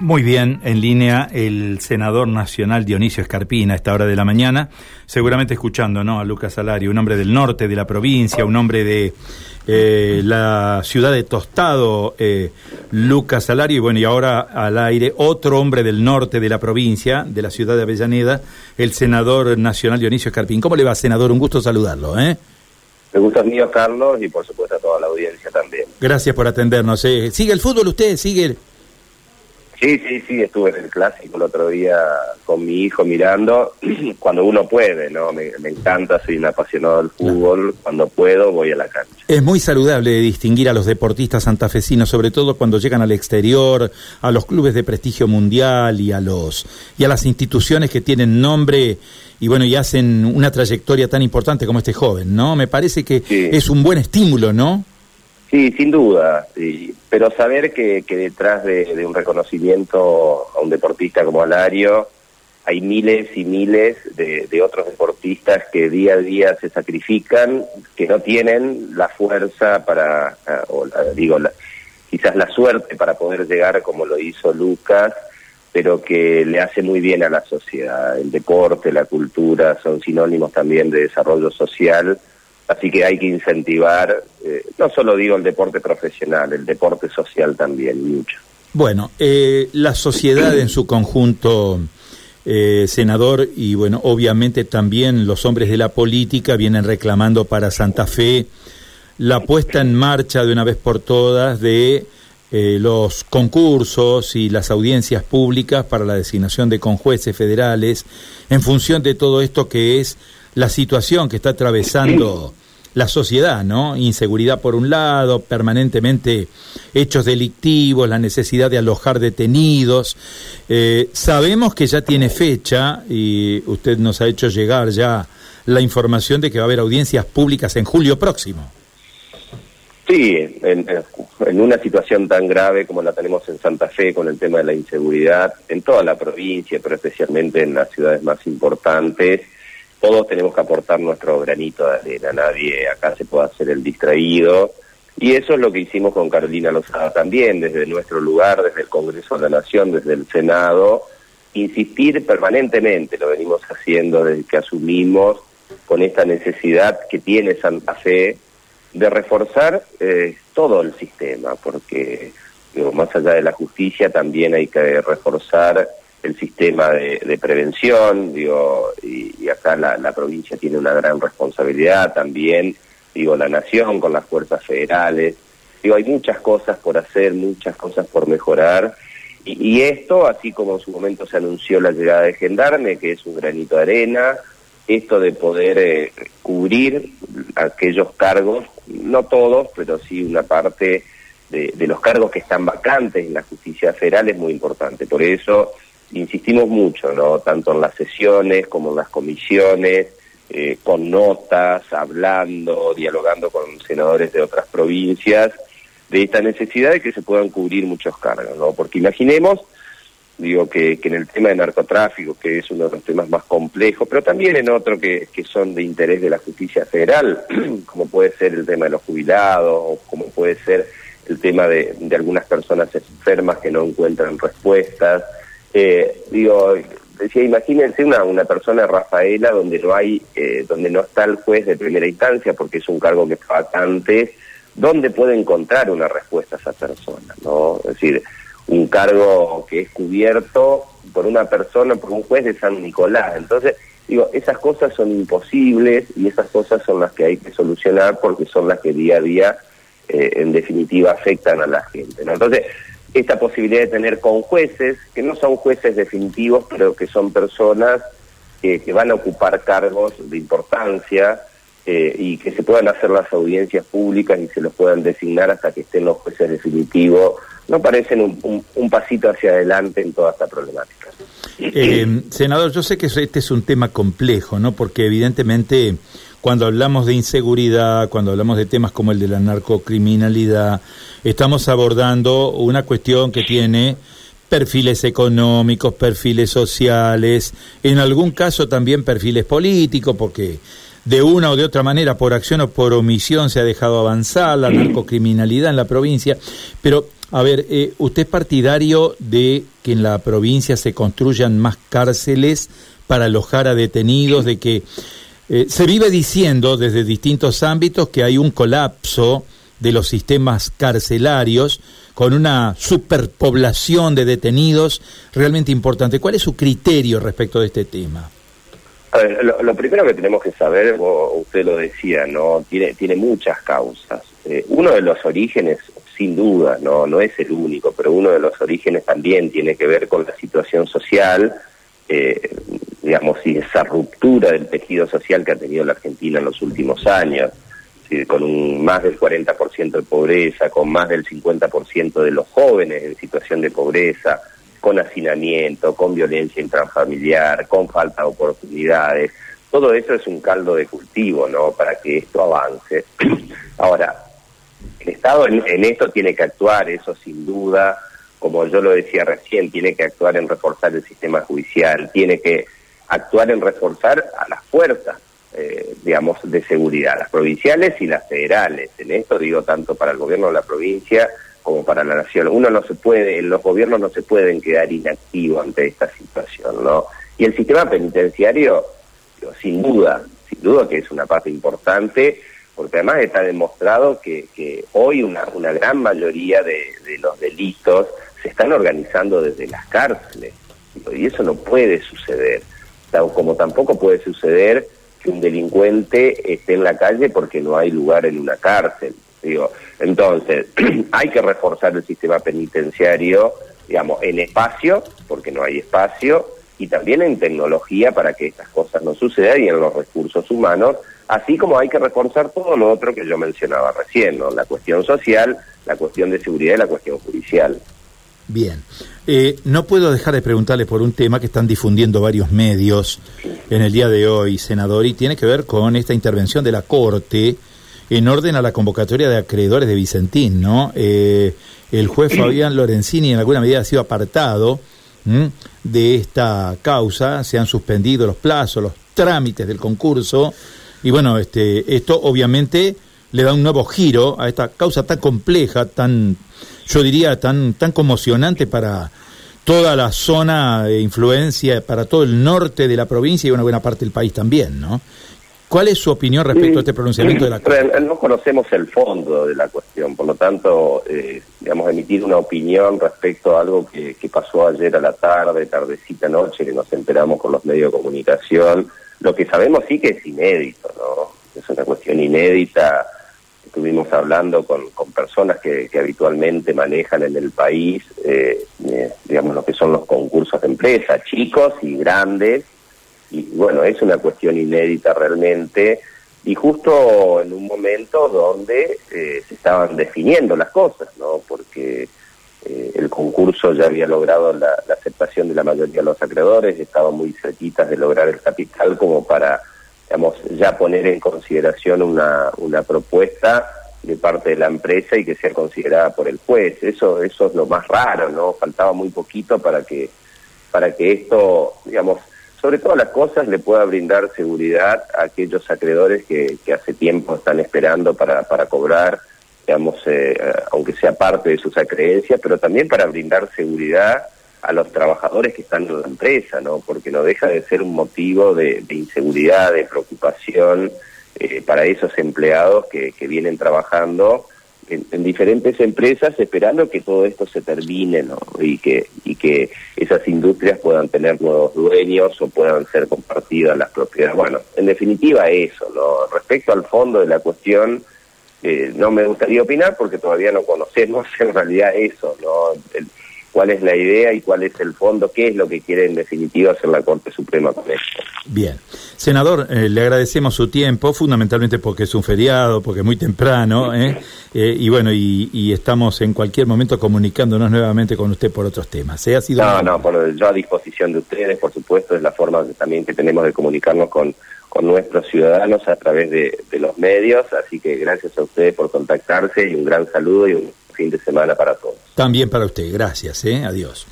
Muy bien, en línea el senador nacional Dionisio Escarpina a esta hora de la mañana, seguramente escuchando ¿no? a Lucas Salario, un hombre del norte de la provincia, un hombre de eh, la ciudad de Tostado, eh, Lucas Salario, y bueno, y ahora al aire otro hombre del norte de la provincia, de la ciudad de Avellaneda, el senador nacional Dionisio Escarpín. ¿Cómo le va, senador? Un gusto saludarlo. ¿eh? Me gusta mío, Carlos, y por supuesto a toda la audiencia también. Gracias por atendernos. ¿eh? ¿Sigue el fútbol usted? ¿Sigue? Sí, sí, sí, estuve en el clásico el otro día con mi hijo mirando, cuando uno puede, ¿no? Me, encanta, soy un apasionado del fútbol, cuando puedo voy a la cancha. Es muy saludable distinguir a los deportistas santafesinos, sobre todo cuando llegan al exterior, a los clubes de prestigio mundial y a los y a las instituciones que tienen nombre y bueno, y hacen una trayectoria tan importante como este joven, ¿no? Me parece que es un buen estímulo, ¿no? Sí, sin duda, pero saber que, que detrás de, un reconocimiento a un deportista como Alario hay miles y miles de, otros deportistas que día a día se sacrifican, que no tienen la fuerza para, ah, o digo, quizás la suerte para poder llegar como lo hizo Lucas, pero que le hace muy bien a la sociedad. El deporte, la cultura son sinónimos también de desarrollo social Así que hay que incentivar, eh, no solo digo el deporte profesional, el deporte social también, mucho. Bueno, eh, la sociedad en su conjunto, eh, senador, y bueno, obviamente también los hombres de la política vienen reclamando para Santa Fe la puesta en marcha de una vez por todas de los concursos y las audiencias públicas para la designación de conjueces federales en función de todo esto que es la situación que está atravesando la sociedad, ¿no? Inseguridad por un lado, permanentemente hechos delictivos, la necesidad de alojar detenidos. Eh, sabemos que ya tiene fecha y usted nos ha hecho llegar ya la información de que va a haber audiencias públicas en julio próximo. Sí, en, en, una situación tan grave como la tenemos en Santa Fe con el tema de la inseguridad, en toda la provincia, pero especialmente en las ciudades más importantes, todos tenemos que aportar nuestro granito de arena, nadie acá se puede hacer el distraído. Y eso es lo que hicimos con Carolina Lozada también, desde nuestro lugar, desde el Congreso de la Nación, desde el Senado, insistir permanentemente, lo venimos haciendo desde que asumimos, con esta necesidad que tiene Santa Fe de reforzar eh, todo el sistema, porque más allá de la justicia también hay que reforzar el sistema de, prevención, digo, y, acá la, provincia tiene una gran responsabilidad también, digo, la nación con las fuerzas federales, digo, hay muchas cosas por hacer, muchas cosas por mejorar, y, esto, así como en su momento se anunció la llegada de Gendarme, que es un granito de arena, esto de poder eh, cubrir aquellos cargos, no todos, pero sí una parte de, de los cargos que están vacantes en la justicia federal es muy importante. Por eso insistimos mucho, ¿no? Tanto en las sesiones como en las comisiones, eh, con notas, hablando, dialogando con senadores de otras provincias, de esta necesidad de que se puedan cubrir muchos cargos, ¿no? Porque imaginemos, digo, que, que en el tema de narcotráfico, que es uno de los temas más complejos, pero también en otro que, que son de interés de la justicia federal, como puede ser el tema de los jubilados, como puede ser el tema de, de algunas personas enfermas que no encuentran respuestas, eh, digo, decía, imagínense una, una persona Rafaela donde no hay, eh, donde no está el juez de primera instancia porque es un cargo que está vacante, ¿dónde puede encontrar una respuesta a esa persona? ¿no? Es decir, un cargo que es cubierto por una persona, por un juez de San Nicolás. Entonces, digo, esas cosas son imposibles y esas cosas son las que hay que solucionar porque son las que día a día, eh, en definitiva, afectan a la gente. ¿no? Entonces, esta posibilidad de tener con jueces, que no son jueces definitivos, pero que son personas que, van a ocupar cargos de importancia eh, y que se puedan hacer las audiencias públicas y se los puedan designar hasta que estén los jueces definitivos, no parecen un, pasito hacia adelante en toda esta problemática. Eh, senador, yo sé que este es un tema complejo, ¿no? Porque evidentemente cuando hablamos de inseguridad, cuando hablamos de temas como el de la narcocriminalidad, estamos abordando una cuestión que tiene perfiles económicos, perfiles sociales, en algún caso también perfiles políticos, porque de una o de otra manera, por acción o por omisión, se ha dejado avanzar la narcocriminalidad en la provincia. Pero A ver, eh, ¿usted es partidario de que en la provincia se construyan más cárceles para alojar a detenidos, de que eh, se vive diciendo desde distintos ámbitos que hay un colapso de los sistemas carcelarios con una superpoblación de detenidos realmente importante. ¿Cuál es su criterio respecto de este tema? A ver, lo, primero que tenemos que saber, usted lo decía, no tiene tiene muchas causas. Eh, uno de los orígenes, sin duda, no no es el único, pero uno de los orígenes también tiene que ver con la situación social, eh, digamos, y esa ruptura del tejido social que ha tenido la Argentina en los últimos años, con un más del 40% de pobreza, con más del 50% de los jóvenes en situación de pobreza, con hacinamiento, con violencia intrafamiliar, con falta de oportunidades. Todo eso es un caldo de cultivo, ¿no? Para que esto avance. Ahora, el Estado en, esto tiene que actuar, eso sin duda, como yo lo decía recién, tiene que actuar en reforzar el sistema judicial, tiene que actuar en reforzar a las fuerzas, eh, digamos, de seguridad, las provinciales y las federales. En esto digo tanto para el gobierno de la provincia como para la nación. Uno no se puede, los gobiernos no se pueden quedar inactivos ante esta situación, ¿no? Y el sistema penitenciario, sin duda, sin duda que es una parte importante, porque además está demostrado que, que hoy una, una gran mayoría de, de los delitos se están organizando desde las cárceles, y eso no puede suceder, como tampoco puede suceder que un delincuente esté en la calle porque no hay lugar en una cárcel. Digo, entonces, hay que reforzar el sistema penitenciario, digamos, en espacio, porque no hay espacio, y también en tecnología para que estas cosas no sucedan y en los recursos humanos, así como hay que reforzar todo lo otro que yo mencionaba recién, ¿no? La cuestión social, la cuestión de seguridad y la cuestión judicial. Bien. Eh, no puedo dejar de preguntarle por un tema que están difundiendo varios medios en el día de hoy, senador, y tiene que ver con esta intervención de la Corte en orden a la convocatoria de acreedores de Vicentín, ¿no? Eh, el juez Fabián Lorenzini en alguna medida ha sido apartado de esta causa, se han suspendido los plazos, los trámites del concurso, y bueno, este, esto obviamente le da un nuevo giro a esta causa tan compleja, tan, yo diría, tan, tan conmocionante para toda la zona de influencia, para todo el norte de la provincia y una buena parte del país también, ¿no? ¿Cuál es su opinión respecto a este pronunciamiento de la Corte? No conocemos el fondo de la cuestión, por lo tanto, eh, digamos, emitir una opinión respecto a algo que, pasó ayer a la tarde, tardecita noche, que nos enteramos con los medios de comunicación. Lo que sabemos sí que es inédito, ¿no? Es una cuestión inédita. Estuvimos hablando con, con personas que, habitualmente manejan en el país, eh, eh, digamos, lo que son los concursos de empresa, chicos y grandes, y bueno, es una cuestión inédita realmente y justo en un momento donde eh, se estaban definiendo las cosas, ¿no? Porque eh, el concurso ya había logrado la, aceptación de la mayoría de los acreedores, estaba muy cerquitas de lograr el capital como para, digamos, ya poner en consideración una, una propuesta de parte de la empresa y que sea considerada por el juez. Eso, eso es lo más raro, ¿no? Faltaba muy poquito para que, para que esto, digamos, sobre todas las cosas le pueda brindar seguridad a aquellos acreedores que, que hace tiempo están esperando para, para cobrar, digamos, eh, aunque sea parte de sus acreencias, pero también para brindar seguridad a los trabajadores que están en la empresa, ¿no? Porque no deja de ser un motivo de, inseguridad, de preocupación eh, para esos empleados que, que vienen trabajando en, diferentes empresas esperando que todo esto se termine ¿no? y que y que esas industrias puedan tener nuevos dueños o puedan ser compartidas las propiedades bueno en definitiva eso no respecto al fondo de la cuestión eh, no me gustaría opinar porque todavía no conocemos en realidad eso no cuál es la idea y cuál es el fondo, qué es lo que quiere en definitiva hacer la Corte Suprema con esto. Bien. Senador, eh, le agradecemos su tiempo, fundamentalmente porque es un feriado, porque es muy temprano, ¿eh? Eh, y bueno, y, estamos en cualquier momento comunicándonos nuevamente con usted por otros temas. ¿eh? ¿Ha sido no, no, por, yo a disposición de ustedes, por supuesto, es la forma también que tenemos de comunicarnos con, con nuestros ciudadanos a través de, de los medios, así que gracias a ustedes por contactarse y un gran saludo y un fin de semana para todos. También para usted, gracias, ¿eh? adiós.